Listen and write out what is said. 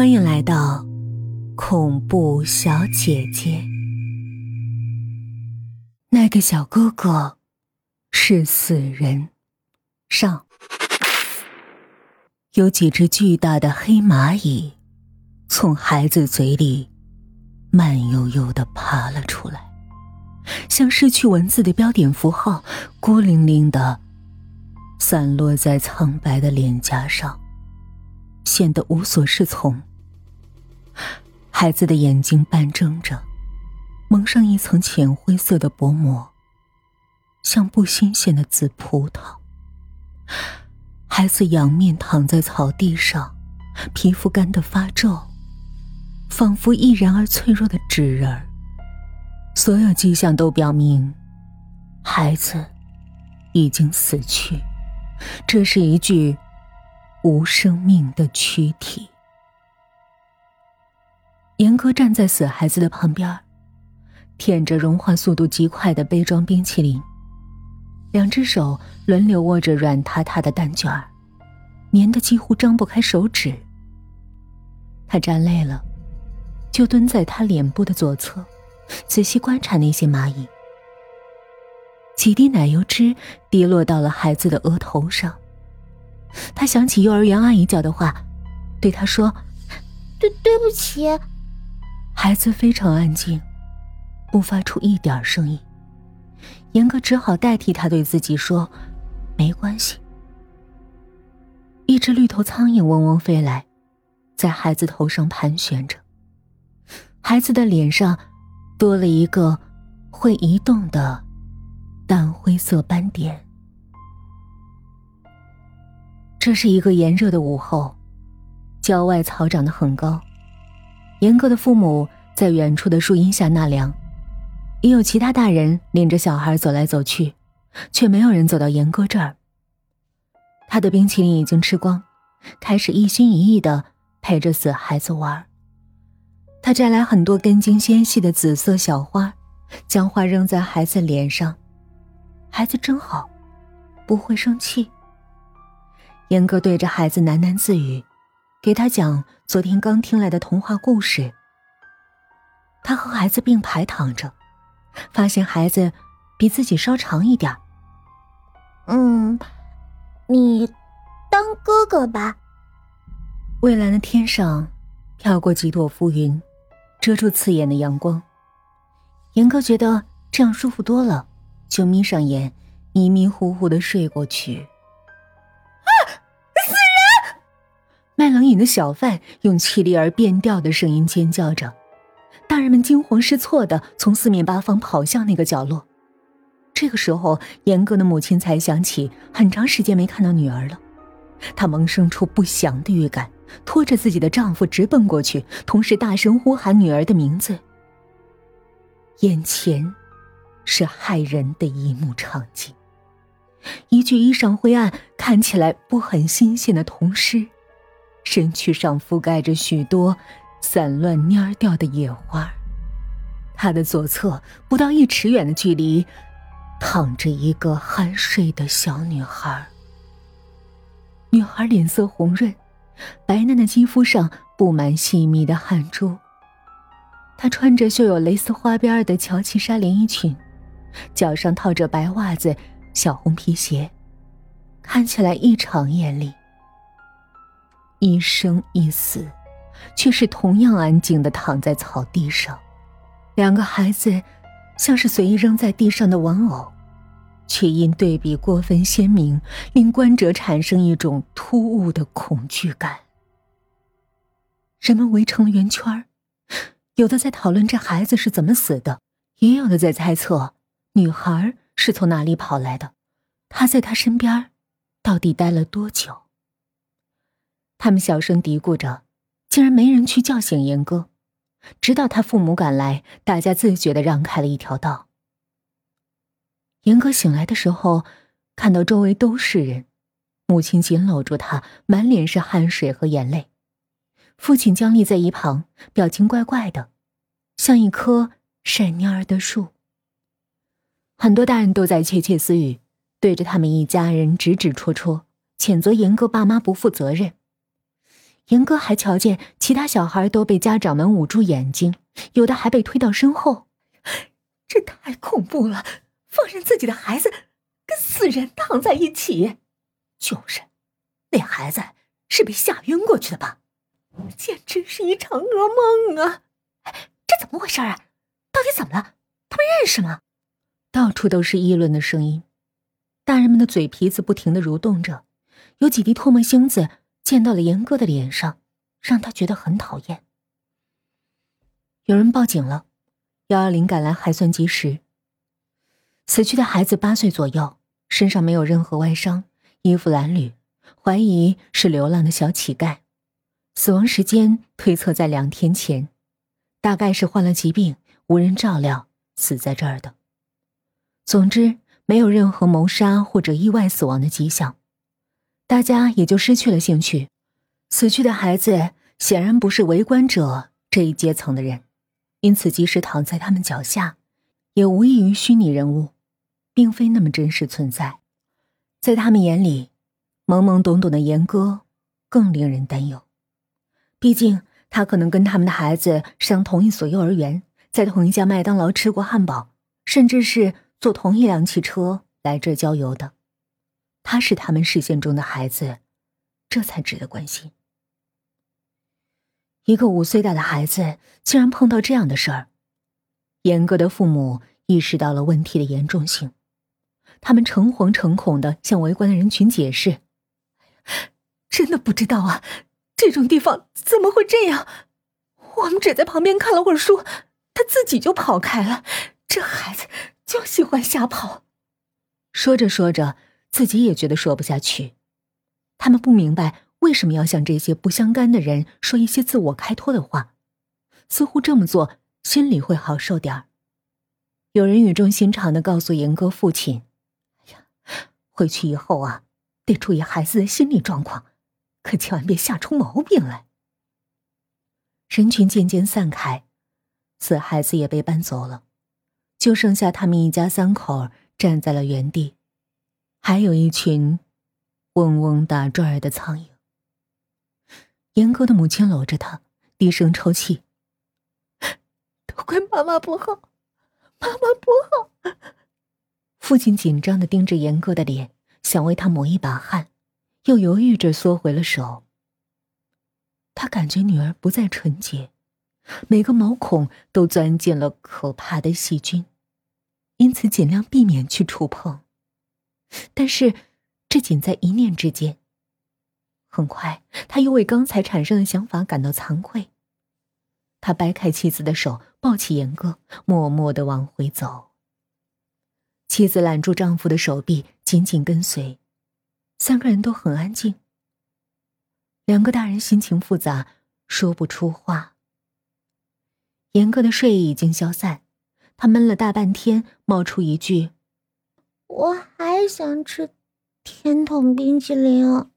欢迎来到恐怖小姐姐。那个小哥哥是死人。上有几只巨大的黑蚂蚁从孩子嘴里慢悠悠的爬了出来，像失去文字的标点符号，孤零零的散落在苍白的脸颊上。显得无所适从。孩子的眼睛半睁着，蒙上一层浅灰色的薄膜，像不新鲜的紫葡萄。孩子仰面躺在草地上，皮肤干得发皱，仿佛易燃而脆弱的纸人。所有迹象都表明，孩子已经死去。这是一具。无生命的躯体。严哥站在死孩子的旁边，舔着融化速度极快的杯装冰淇淋，两只手轮流握着软塌塌的蛋卷儿，粘得几乎张不开手指。他站累了，就蹲在他脸部的左侧，仔细观察那些蚂蚁。几滴奶油汁滴落到了孩子的额头上。他想起幼儿园阿姨教的话，对他说：“对，对不起。”孩子非常安静，不发出一点声音。严哥只好代替他对自己说：“没关系。”一只绿头苍蝇嗡嗡飞来，在孩子头上盘旋着。孩子的脸上多了一个会移动的淡灰色斑点。这是一个炎热的午后，郊外草长得很高。严哥的父母在远处的树荫下纳凉，也有其他大人领着小孩走来走去，却没有人走到严哥这儿。他的冰淇淋已经吃光，开始一心一意的陪着死孩子玩。他摘来很多根茎纤细的紫色小花，将花扔在孩子脸上。孩子真好，不会生气。严哥对着孩子喃喃自语，给他讲昨天刚听来的童话故事。他和孩子并排躺着，发现孩子比自己稍长一点嗯，你当哥哥吧。蔚蓝的天上飘过几朵浮云，遮住刺眼的阳光。严哥觉得这样舒服多了，就眯上眼，迷迷糊糊的睡过去。卖冷饮的小贩用凄厉而变调的声音尖叫着，大人们惊慌失措的从四面八方跑向那个角落。这个时候，严格的母亲才想起很长时间没看到女儿了，她萌生出不祥的预感，拖着自己的丈夫直奔过去，同时大声呼喊女儿的名字。眼前，是骇人的一幕场景：一具衣裳灰暗、看起来不很新鲜的童尸。身躯上覆盖着许多散乱蔫掉的野花，他的左侧不到一尺远的距离，躺着一个酣睡的小女孩。女孩脸色红润，白嫩的肌肤上布满细密的汗珠。她穿着绣有蕾丝花边的乔其纱连衣裙，脚上套着白袜子、小红皮鞋，看起来异常艳丽。一生一死，却是同样安静的躺在草地上。两个孩子像是随意扔在地上的玩偶，却因对比过分鲜明，令观者产生一种突兀的恐惧感。人们围成了圆圈有的在讨论这孩子是怎么死的，也有的在猜测女孩是从哪里跑来的，她在他身边到底待了多久。他们小声嘀咕着，竟然没人去叫醒严哥。直到他父母赶来，大家自觉的让开了一条道。严哥醒来的时候，看到周围都是人，母亲紧搂住他，满脸是汗水和眼泪。父亲僵立在一旁，表情怪怪的，像一棵晒蔫儿的树。很多大人都在窃窃私语，对着他们一家人指指戳戳，谴责严哥爸妈不负责任。严哥还瞧见其他小孩都被家长们捂住眼睛，有的还被推到身后，这太恐怖了！放任自己的孩子跟死人躺在一起，就是，那孩子是被吓晕过去的吧？简直是一场噩梦啊！这怎么回事啊？到底怎么了？他们认识吗？到处都是议论的声音，大人们的嘴皮子不停的蠕动着，有几滴唾沫星子溅到了严哥的脸上，让他觉得很讨厌。有人报警了，幺二零赶来还算及时。死去的孩子八岁左右，身上没有任何外伤，衣服褴褛，怀疑是流浪的小乞丐，死亡时间推测在两天前，大概是患了疾病，无人照料，死在这儿的。总之，没有任何谋杀或者意外死亡的迹象，大家也就失去了兴趣。死去的孩子显然不是围观者这一阶层的人，因此即使躺在他们脚下，也无异于虚拟人物，并非那么真实存在。在他们眼里，懵懵懂懂的严哥更令人担忧。毕竟，他可能跟他们的孩子上同一所幼儿园，在同一家麦当劳吃过汉堡，甚至是。坐同一辆汽车来这郊游的，他是他们视线中的孩子，这才值得关心。一个五岁大的孩子竟然碰到这样的事儿，严格的父母意识到了问题的严重性，他们诚惶诚恐的向围观的人群解释：“真的不知道啊，这种地方怎么会这样？我们只在旁边看了会儿书，他自己就跑开了。这孩子……”就喜欢瞎跑，说着说着，自己也觉得说不下去。他们不明白为什么要向这些不相干的人说一些自我开脱的话，似乎这么做心里会好受点儿。有人语重心长的告诉严哥父亲：“哎呀，回去以后啊，得注意孩子的心理状况，可千万别吓出毛病来。”人群渐渐散开，死孩子也被搬走了。就剩下他们一家三口站在了原地，还有一群嗡嗡打转儿的苍蝇。严哥的母亲搂着他，低声抽泣：“都怪妈妈不好，妈妈不好。”父亲紧张的盯着严哥的脸，想为他抹一把汗，又犹豫着缩回了手。他感觉女儿不再纯洁，每个毛孔都钻进了可怕的细菌。因此，尽量避免去触碰。但是，这仅在一念之间。很快，他又为刚才产生的想法感到惭愧。他掰开妻子的手，抱起严哥，默默的往回走。妻子揽住丈夫的手臂，紧紧跟随。三个人都很安静。两个大人心情复杂，说不出话。严哥的睡意已经消散。他闷了大半天，冒出一句：“我还想吃甜筒冰淇淋。”